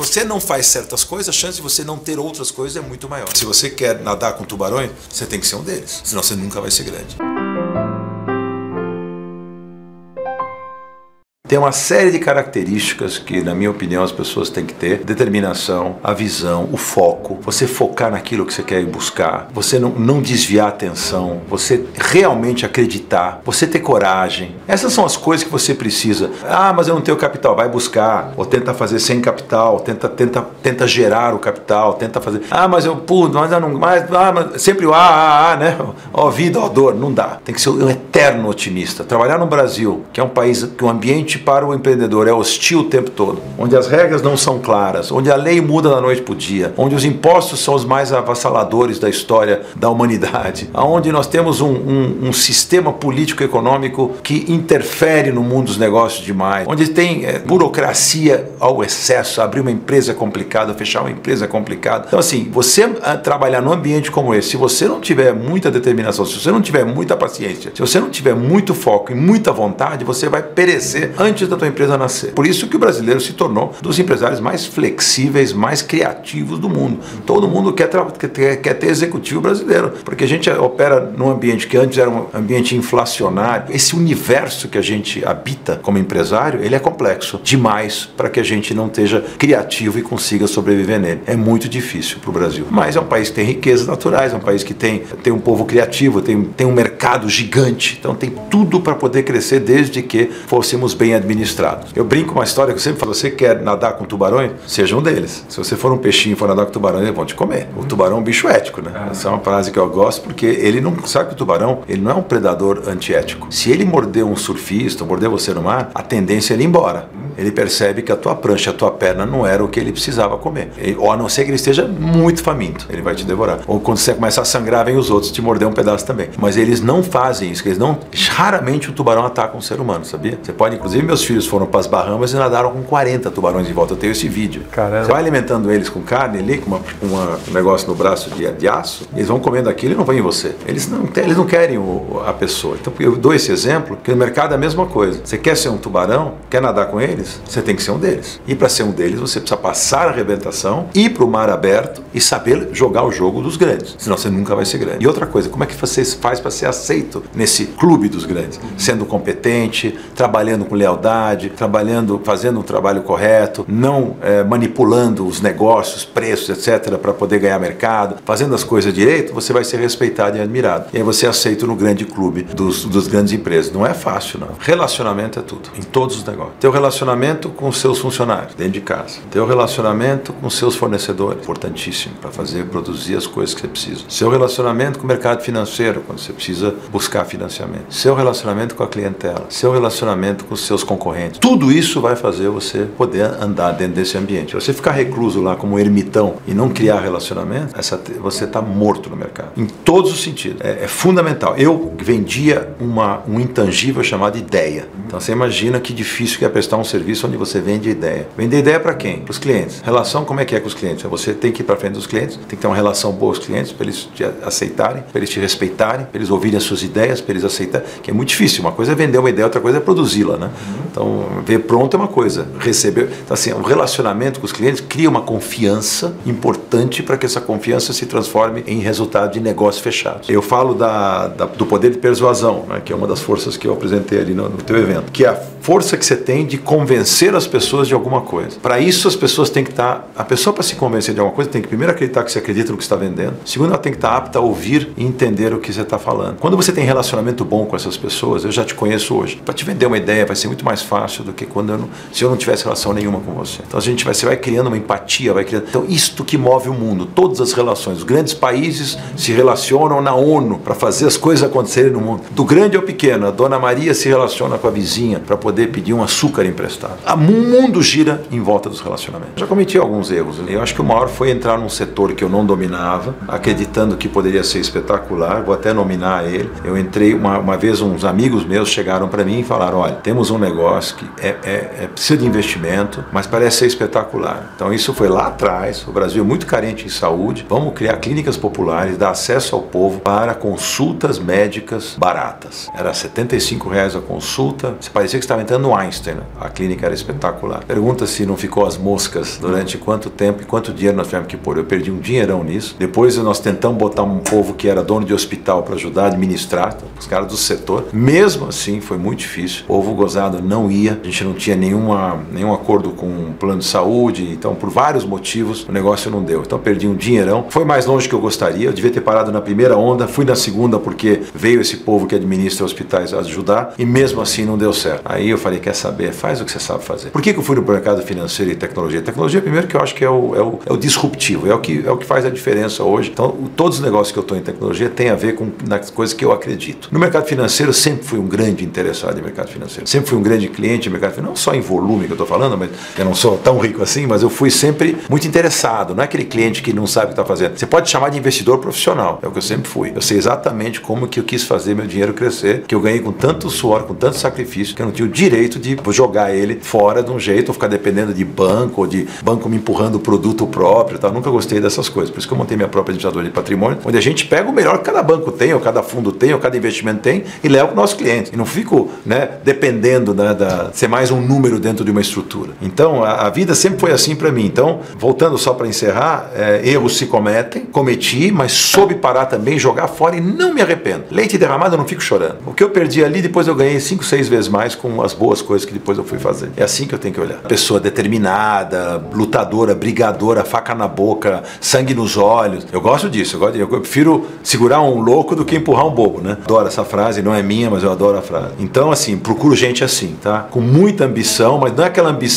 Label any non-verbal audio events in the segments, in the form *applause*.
você não faz certas coisas, a chance de você não ter outras coisas é muito maior. Se você quer nadar com tubarões, você tem que ser um deles, senão você nunca vai ser grande. Tem uma série de características que, na minha opinião, as pessoas têm que ter: determinação, a visão, o foco, você focar naquilo que você quer buscar, você não, não desviar a atenção, você realmente acreditar, você ter coragem. Essas são as coisas que você precisa. Ah, mas eu não tenho capital, vai buscar, ou tenta fazer sem capital, tenta, tenta, tenta gerar o capital, tenta fazer. Ah, mas eu, puto, mas eu não. Mas, ah, mas sempre o ah, ah, ah, né? *laughs* Ó, vida, ó, dor, não dá. Tem que ser um eterno otimista. Trabalhar no Brasil, que é um país que o ambiente para o empreendedor é hostil o tempo todo, onde as regras não são claras, onde a lei muda da noite para o dia, onde os impostos são os mais avassaladores da história da humanidade, *laughs* onde nós temos um, um, um sistema político-econômico que interfere no mundo dos negócios demais, onde tem é, burocracia ao excesso, abrir uma empresa é complicada, fechar uma empresa é complicada. Então, assim, você ah, trabalhar num ambiente como esse, se você não tiver muita determinação, se você não tiver muita paciência, se você não tiver muito foco e muita vontade, você vai perecer antes antes da tua empresa nascer. Por isso que o brasileiro se tornou dos empresários mais flexíveis, mais criativos do mundo. Todo mundo quer, quer, quer ter executivo brasileiro, porque a gente opera num ambiente que antes era um ambiente inflacionário. Esse universo que a gente habita como empresário, ele é complexo demais para que a gente não esteja criativo e consiga sobreviver nele. É muito difícil para o Brasil. Mas é um país que tem riquezas naturais, é um país que tem, tem um povo criativo, tem, tem um mercado gigante, então tem tudo para poder crescer desde que fôssemos bem administrados. Eu brinco uma história que eu sempre falo: você quer nadar com tubarões? Seja um deles. Se você for um peixinho e for nadar com tubarões, eles vão te comer. O tubarão é um bicho ético, né? Essa é uma frase que eu gosto porque ele não sabe que o tubarão ele não é um predador antiético. Se ele morder um surfista, morder você no mar, a tendência é ele ir embora ele percebe que a tua prancha, a tua perna não era o que ele precisava comer. Ou a não ser que ele esteja muito faminto, ele vai te devorar. Ou quando você começa a sangrar, vem os outros te morder um pedaço também. Mas eles não fazem isso, eles não. Raramente o tubarão ataca um ser humano, sabia? Você pode, inclusive, meus filhos foram para as Bahamas e nadaram com 40 tubarões de volta. Eu tenho esse vídeo. Caramba. Você vai alimentando eles com carne ali, com, uma, uma, um negócio no braço de, de aço, eles vão comendo aquilo e não vêm em você. Eles não, eles não querem o, a pessoa. Então eu dou esse exemplo, que no mercado é a mesma coisa. Você quer ser um tubarão, quer nadar com eles, você tem que ser um deles. E para ser um deles, você precisa passar a arrebentação, ir para o mar aberto e saber jogar o jogo dos grandes. Senão você nunca vai ser grande. E outra coisa, como é que você faz para ser aceito nesse clube dos grandes? Sendo competente, trabalhando com lealdade, trabalhando, fazendo um trabalho correto, não é, manipulando os negócios, preços, etc., para poder ganhar mercado, fazendo as coisas direito, você vai ser respeitado e admirado. E aí você é aceito no grande clube dos, dos grandes empresas. Não é fácil, não. Relacionamento é tudo, em todos os negócios. Teu relacionamento com seus funcionários dentro de casa. Teu relacionamento com seus fornecedores, importantíssimo para fazer produzir as coisas que você precisa. Seu relacionamento com o mercado financeiro, quando você precisa buscar financiamento. Seu relacionamento com a clientela, seu relacionamento com os seus concorrentes. Tudo isso vai fazer você poder andar dentro desse ambiente. Você ficar recluso lá como ermitão e não criar relacionamento, essa, você está morto no mercado. Em todos os sentidos. É, é fundamental. Eu vendia uma, um intangível chamado ideia. Então você imagina que difícil que é prestar um serviço onde você vende ideia. Vender ideia para quem? Para os clientes. Relação, como é que é com os clientes? Você tem que ir para frente dos clientes, tem que ter uma relação boa com os clientes, para eles te aceitarem, para eles te respeitarem, para eles ouvirem as suas ideias, para eles aceitarem, que é muito difícil. Uma coisa é vender uma ideia, outra coisa é produzi-la, né? Então, ver pronto é uma coisa, receber. Então, assim, o relacionamento com os clientes cria uma confiança importante para que essa confiança se transforme em resultado de negócios fechados. Eu falo da, da do poder de persuasão, né, que é uma das forças que eu apresentei ali no, no teu evento, que é a força que você tem de convencer as pessoas de alguma coisa. Para isso, as pessoas têm que estar. Tá, a pessoa, para se convencer de alguma coisa, tem que primeiro acreditar que você acredita no que está vendendo. Segundo, ela tem que estar tá apta a ouvir e entender o que você está falando. Quando você tem relacionamento bom com essas pessoas, eu já te conheço hoje. Para te vender uma ideia vai ser muito mais fácil do que quando eu não, se eu não tivesse relação nenhuma com você. Então a gente vai, você vai criando uma empatia, vai criando. Então, isto que move o mundo, todas as relações. Os grandes países se relacionam na ONU para fazer as coisas acontecerem no mundo. Do grande ao pequeno, a dona Maria se relaciona com a vizinha para poder pedir um açúcar emprestado. O mundo gira em volta dos relacionamentos. Já cometi alguns erros. Né? Eu acho que o maior foi entrar num setor que eu não dominava, acreditando que poderia ser espetacular. Vou até nominar ele. Eu entrei uma, uma vez, uns amigos meus chegaram para mim e falaram: olha, temos um negócio que é, é, é, precisa de investimento, mas parece ser espetacular. Então isso foi lá atrás, o Brasil é muito carente em saúde, vamos criar clínicas populares, dar acesso ao povo para consultas médicas baratas. Era 75 reais a consulta, você parecia que estava entrando no Einstein, a clínica era espetacular. Pergunta se não ficou as moscas durante quanto tempo e quanto dinheiro nós tivemos que pôr. Eu perdi um dinheirão nisso. Depois nós tentamos botar um povo que era dono de hospital para ajudar a administrar, os caras do setor. Mesmo assim, foi muito difícil. O povo gozado não ia, a gente não tinha nenhuma, nenhum acordo com o plano de saúde, então por vários motivos o negócio não deu. Então perdi um dinheirão. Foi mais longe que eu gostaria, eu devia ter parado na primeira onda, fui na segunda porque veio esse povo que administra hospitais ajudar e mesmo assim não deu certo. Aí eu falei, quer saber, faz o que você sabe fazer. Por que, que eu fui no mercado financeiro e tecnologia? Tecnologia, primeiro que eu acho que é o, é o, é o disruptivo, é o, que, é o que faz a diferença hoje. Então, todos os negócios que eu estou em tecnologia têm a ver com nas coisas que eu acredito. No mercado financeiro, sempre fui um grande interessado em mercado financeiro. Sempre fui um grande cliente em mercado financeiro, não só em volume que eu estou falando, mas eu não sou tão rico assim, mas eu fui sempre muito interessado. Não é aquele cliente que não sabe o que está fazendo. Você pode chamar de investidor profissional, é o que eu sempre fui. Eu sei exatamente como que eu quis fazer meu dinheiro crescer, que eu ganhei com tanto suor, com tanto sacrifício, que eu não tinha o direito de jogar ele fora de um jeito, ou ficar dependendo de banco, ou de banco me empurrando o produto próprio. Tá? Nunca gostei dessas coisas. Por isso que eu montei minha própria administradora de patrimônio, onde a gente pega o melhor que cada banco tem, ou cada fundo tem, ou cada investimento tem, e leva para o nosso cliente. E não fico né, dependendo né, da ser mais um número dentro de uma estrutura. Então, a, a vida sempre foi assim para mim. Então, voltando só para encerrar, é, erros se cometem, cometi, mas soube parar também, jogar fora e não me arrependo. Leite derramado, eu não fico chorando. O que eu perdi ali, depois eu ganhei cinco, seis vezes mais com as boas coisas que depois eu fui fazer. É assim que eu tenho que olhar. Pessoa determinada, lutadora, brigadora, faca na boca, sangue nos olhos. Eu gosto disso. Eu, gosto eu prefiro segurar um louco do que empurrar um bobo, né? Adoro essa frase, não é minha, mas eu adoro a frase. Então, assim, procuro gente assim, tá? Com muita ambição, mas não é aquela ambição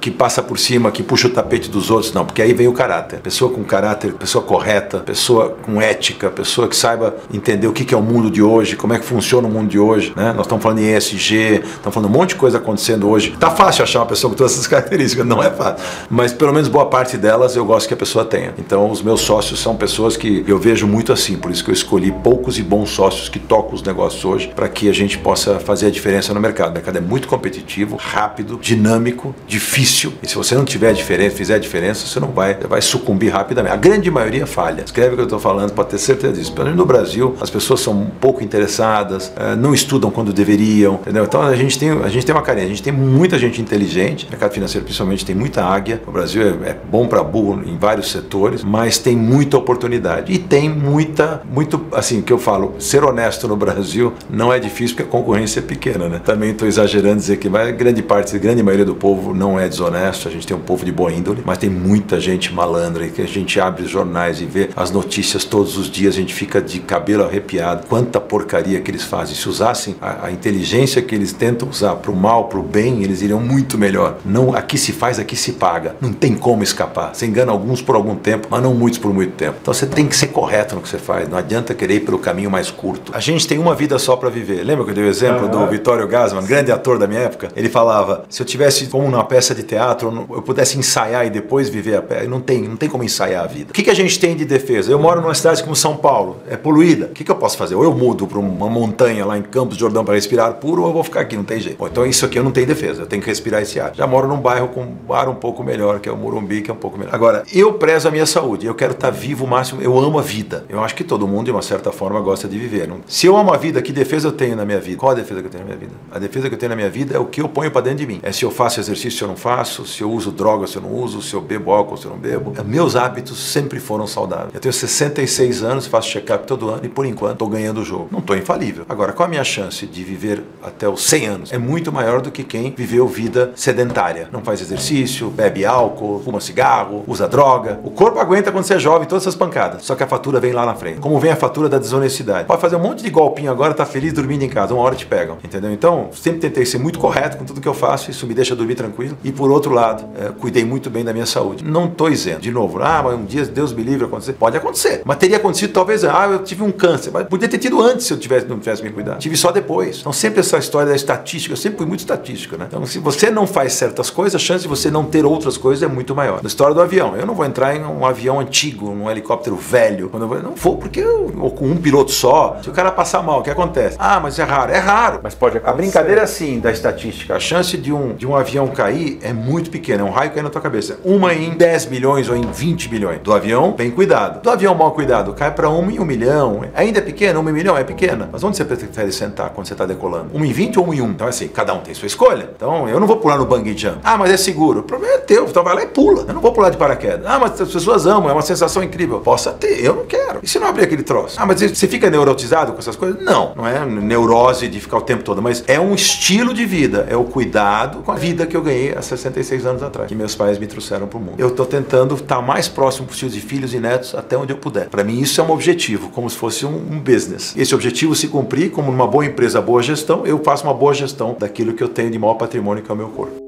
que passa por cima, que puxa o tapete dos outros, não, porque aí vem o caráter. Pessoa com caráter, pessoa correta, pessoa com ética, pessoa que saiba entender o que é o mundo de hoje, como é que funciona o mundo de hoje, né? Nós estamos falando em ESG, estamos falando um monte de coisa acontecendo hoje. Tá fácil achar uma pessoa com todas essas *laughs* características, não é fácil. Mas pelo menos boa parte delas eu gosto que a pessoa tenha. Então os meus sócios são pessoas que eu vejo muito assim, por isso que eu escolhi poucos e bons sócios que tocam os negócios hoje, para que a gente possa fazer a diferença no mercado. O mercado é muito competitivo, rápido, dinâmico, difícil. E se você não tiver diferença, fizer diferença, você não vai, vai sucumbir rapidamente. A grande maioria falha. Escreve o que eu estou falando para ter certeza disso. Pelo menos no Brasil, as pessoas são um pouco interessadas, eh, não estudam quando deveriam, entendeu? Então a gente tem, a gente tem uma carinha, a gente tem muita gente inteligente, o mercado financeiro principalmente tem muita águia. O Brasil é, é bom para burro em vários setores, mas tem muita oportunidade e tem muita, muito, assim, que eu falo, ser honesto no Brasil não é difícil porque a concorrência é pequena, né? Também estou exagerando dizer que vai, grande parte, grande maioria do povo não é desonesto, a gente tem um povo de boa índole, mas tem muita gente malandra e que a gente abre os jornais e vê as notícias todos os dias, a gente fica de cabelo arrepiado. Quanta porcaria que eles fazem. Se usassem a, a inteligência que eles tentam usar para o mal, para o bem, eles iriam muito melhor. Não, aqui se faz, aqui se paga. Não tem como escapar. Você engana alguns por algum tempo, mas não muitos por muito tempo. Então você tem que ser correto no que você faz. Não adianta querer ir pelo caminho mais curto. A gente tem uma vida só para viver. Lembra que eu dei o exemplo uhum. do Vittorio Gassman, grande ator da minha época? Ele falava: se eu tivesse como numa peça de teatro, eu pudesse ensaiar e depois viver a peça. Não tem, não tem como ensaiar a vida. O que, que a gente tem de defesa? Eu moro numa cidade como São Paulo, é poluída. O que, que eu posso fazer? Ou eu mudo para uma montanha lá em Campos de Jordão para respirar puro, ou eu vou ficar aqui, não tem jeito. Bom, então isso aqui eu não tenho defesa, eu tenho que respirar esse ar. Já moro num bairro com um ar um pouco melhor, que é o Morumbi, que é um pouco melhor. Agora, eu prezo a minha saúde, eu quero estar vivo o máximo, eu amo a vida. Eu acho que todo mundo, de uma certa forma, gosta de viver. Não? Se eu amo a vida, que defesa eu tenho na minha vida? Qual a defesa que eu tenho na minha vida? A defesa que eu tenho na minha vida é o que eu ponho para dentro de mim. É se eu faço exercício, se eu não faço, se eu uso droga, se eu não uso, se eu bebo álcool, se eu não bebo. Meus hábitos sempre foram saudáveis. Eu tenho 66 anos, faço check-up todo ano e por enquanto estou ganhando o jogo. Não estou infalível. Agora, qual a minha chance de viver até os 100 anos? É muito maior do que quem viveu vida sedentária. Não faz exercício, bebe álcool, fuma cigarro, usa droga. O corpo aguenta quando você é jovem todas essas pancadas. Só que a fatura vem lá na frente. Como vem a fatura da desonestidade. Pode fazer um monte de golpinho agora, tá feliz dormindo em casa. Uma hora te pegam. Entendeu? Então, sempre tentei ser muito correto com tudo que eu faço. Isso me deixa dormir tranquilo. E por outro lado, é, cuidei muito bem da minha saúde. Não estou isento. De novo, ah, mas um dia Deus me livre acontecer. Pode acontecer. Mas teria acontecido talvez, ah, eu tive um câncer. Mas podia ter tido antes se eu tivesse, não tivesse me cuidado. Tive só depois. Então sempre essa história da estatística, eu sempre fui muito estatístico, né? Então, se você não faz certas coisas, a chance de você não ter outras coisas é muito maior. Na história do avião, eu não vou entrar em um avião antigo, num helicóptero velho. Quando eu vou, não vou, porque eu, ou com um piloto só, se o cara passar mal, o que acontece? Ah, mas é raro. É raro. Mas pode A brincadeira é assim da estatística. A chance de um, de um avião cair é muito pequena. É um raio cair na tua cabeça. Uma em 10 milhões ou em 20 milhões. Do avião, bem cuidado. Do avião mal cuidado, cai para um em um milhão. Ainda é pequena? Um em milhão é pequena. Mas onde você prefere sentar quando você está decolando? Um em 20 ou um em um? Então, assim, cada um tem sua escolha. Então, eu não vou pular no bungee jump. Ah, mas é seguro. O problema é teu. Então vai lá e pula. Eu não vou pular de paraquedas. Ah, mas as pessoas amam. É uma sensação incrível. Possa ter. Eu não quero. E se não abrir aquele troço? Ah, mas você fica neurotizado com essas coisas? Não. Não é neurose de ficar o tempo todo. Mas é um estilo de vida. É o cuidado com a vida que eu ganhei há 66 anos atrás. Que meus pais me trouxeram para o mundo. Eu estou tentando estar mais próximo possível de filhos e netos até onde eu puder. Para mim, isso é um objetivo. Como se fosse um, um business. Esse objetivo se cumprir, como numa boa empresa, boa gestão, eu faço uma boa gestão daquilo que eu tenho de maior patrimônio, que é o meu corpo.